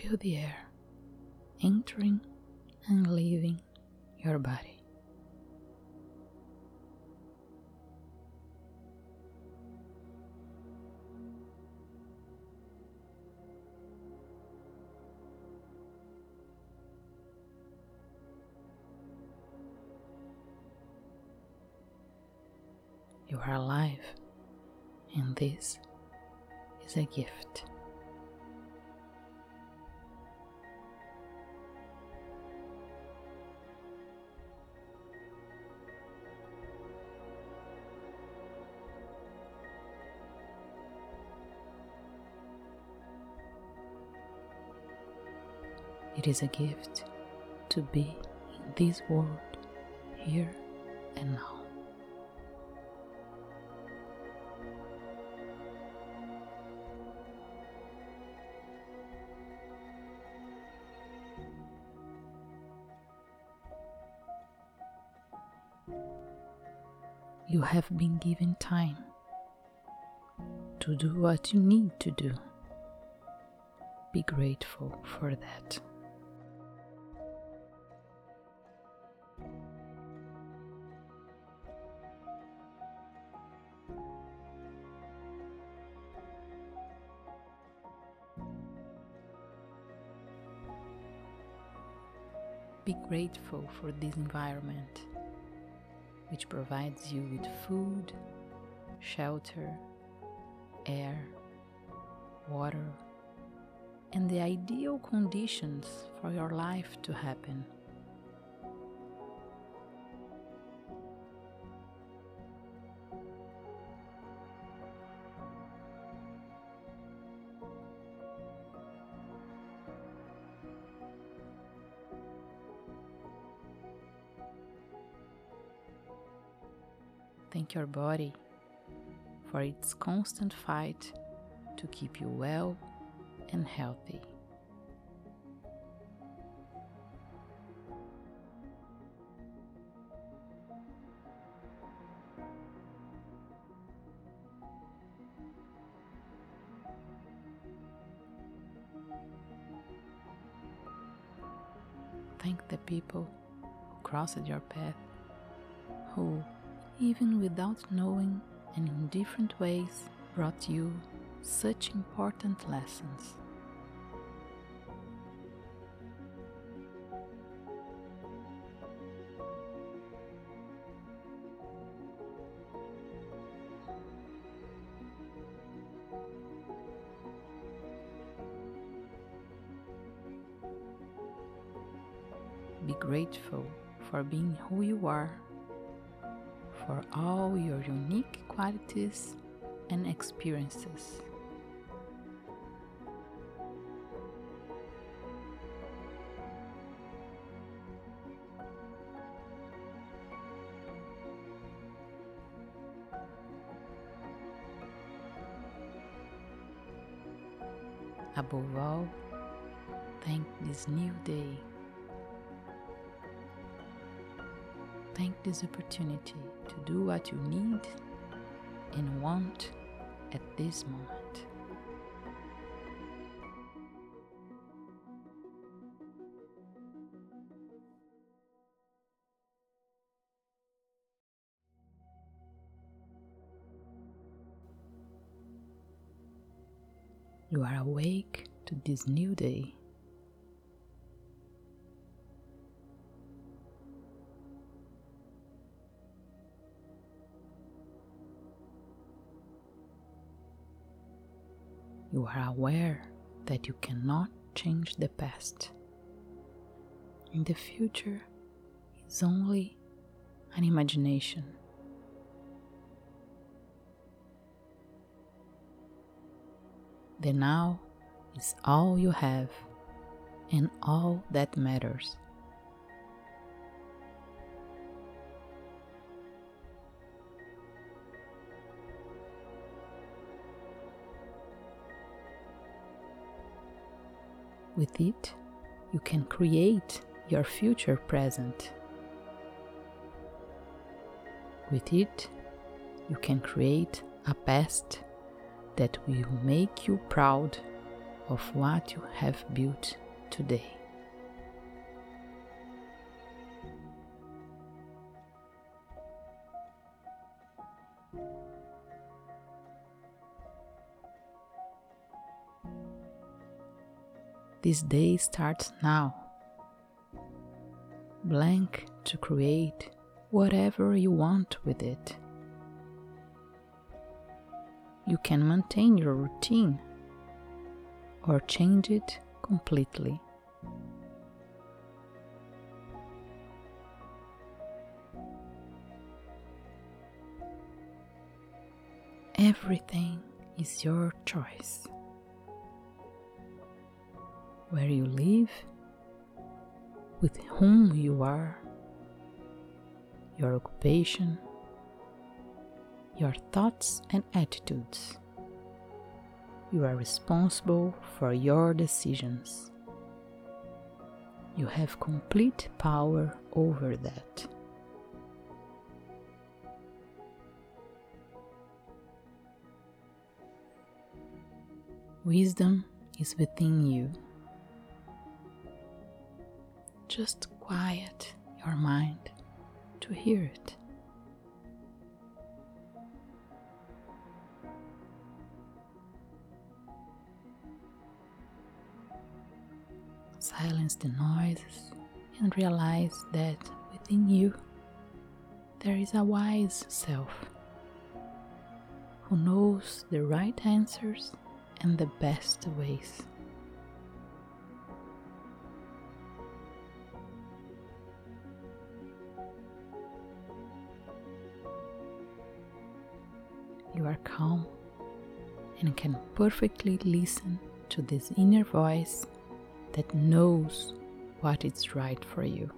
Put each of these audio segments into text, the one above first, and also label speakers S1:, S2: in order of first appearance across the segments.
S1: Feel the air entering and leaving your body. You are alive, and this is a gift. It is a gift to be in this world here and now. You have been given time to do what you need to do. Be grateful for that. Be grateful for this environment, which provides you with food, shelter, air, water, and the ideal conditions for your life to happen. Thank your body for its constant fight to keep you well and healthy. Thank the people who crossed your path, who, even without knowing and in different ways, brought you such important lessons. Be grateful for being who you are, for all your unique qualities and experiences. Above all, thank this new day. Thank this opportunity to do what you need and want at this moment. You are awake to this new day. You are aware that you cannot change the past. And the future is only an imagination. The now is all you have and all that matters. With it, you can create your future present. With it, you can create a past that will make you proud of what you have built today. This day starts now. Blank to create whatever you want with it. You can maintain your routine or change it completely. Everything is your choice where you live, with whom you are, your occupation, your thoughts and attitudes. You are responsible for your decisions. You have complete power over that. Wisdom is within you. Just quiet your mind to hear it. Silence the noises and realize that within you there is a wise self who knows the right answers and the best ways. You are calm and can perfectly listen to this inner voice that knows what is right for you.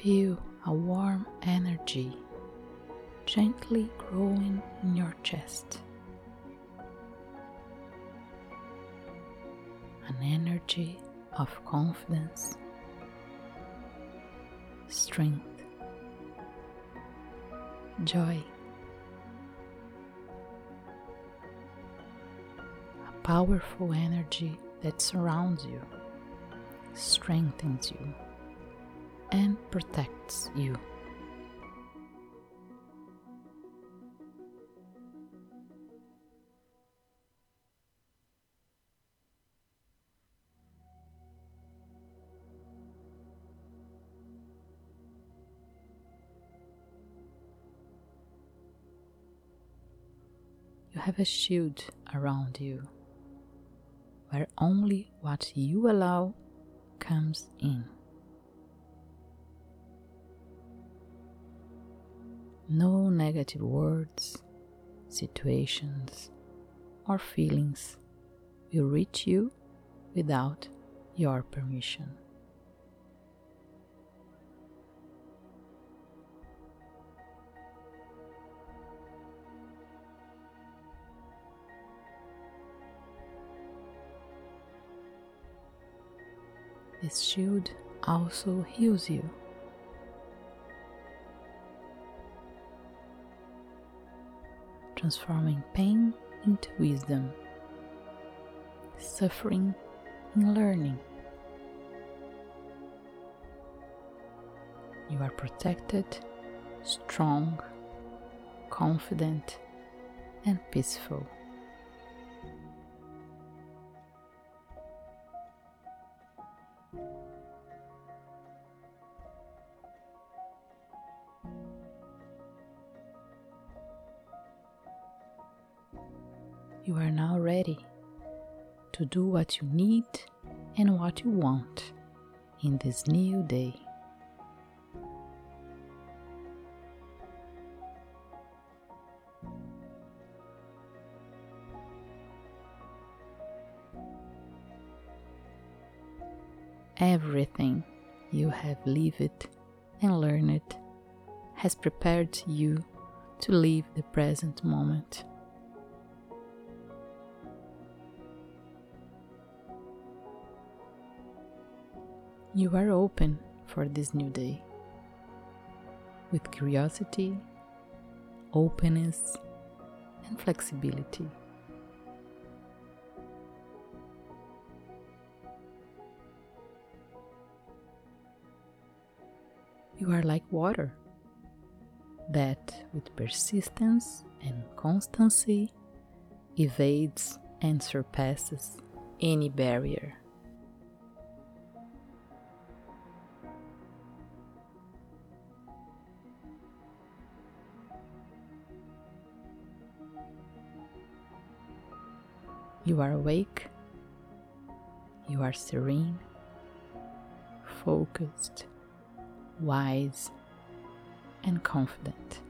S1: Feel a warm energy gently growing in your chest. Energy of confidence, strength, joy, a powerful energy that surrounds you, strengthens you, and protects you. Have a shield around you where only what you allow comes in. No negative words, situations, or feelings will reach you without your permission. This shield also heals you. Transforming pain into wisdom, suffering in learning. You are protected, strong, confident, and peaceful. Ready to do what you need and what you want in this new day. Everything you have lived and learned has prepared you to live the present moment. You are open for this new day with curiosity, openness, and flexibility. You are like water that, with persistence and constancy, evades and surpasses any barrier. You are awake, you are serene, focused, wise, and confident.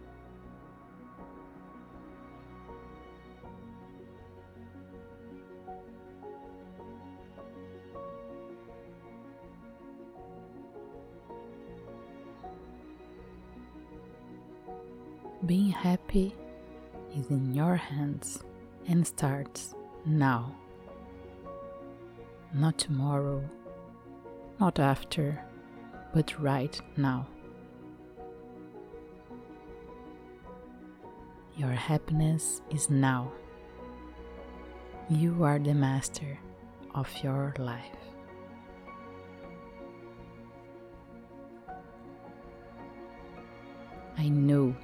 S1: Being happy is in your hands and starts now. Not tomorrow, not after, but right now. Your happiness is now. You are the master of your life. I know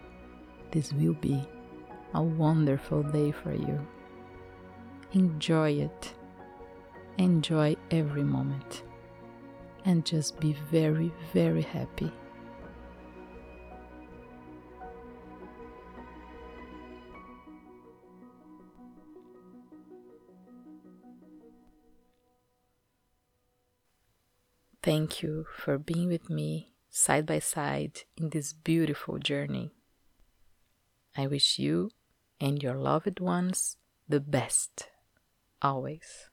S1: this will be a wonderful day for you. Enjoy it. Enjoy every moment. And just be very, very happy. Thank you for being with me side by side in this beautiful journey. I wish you and your loved ones the best, always.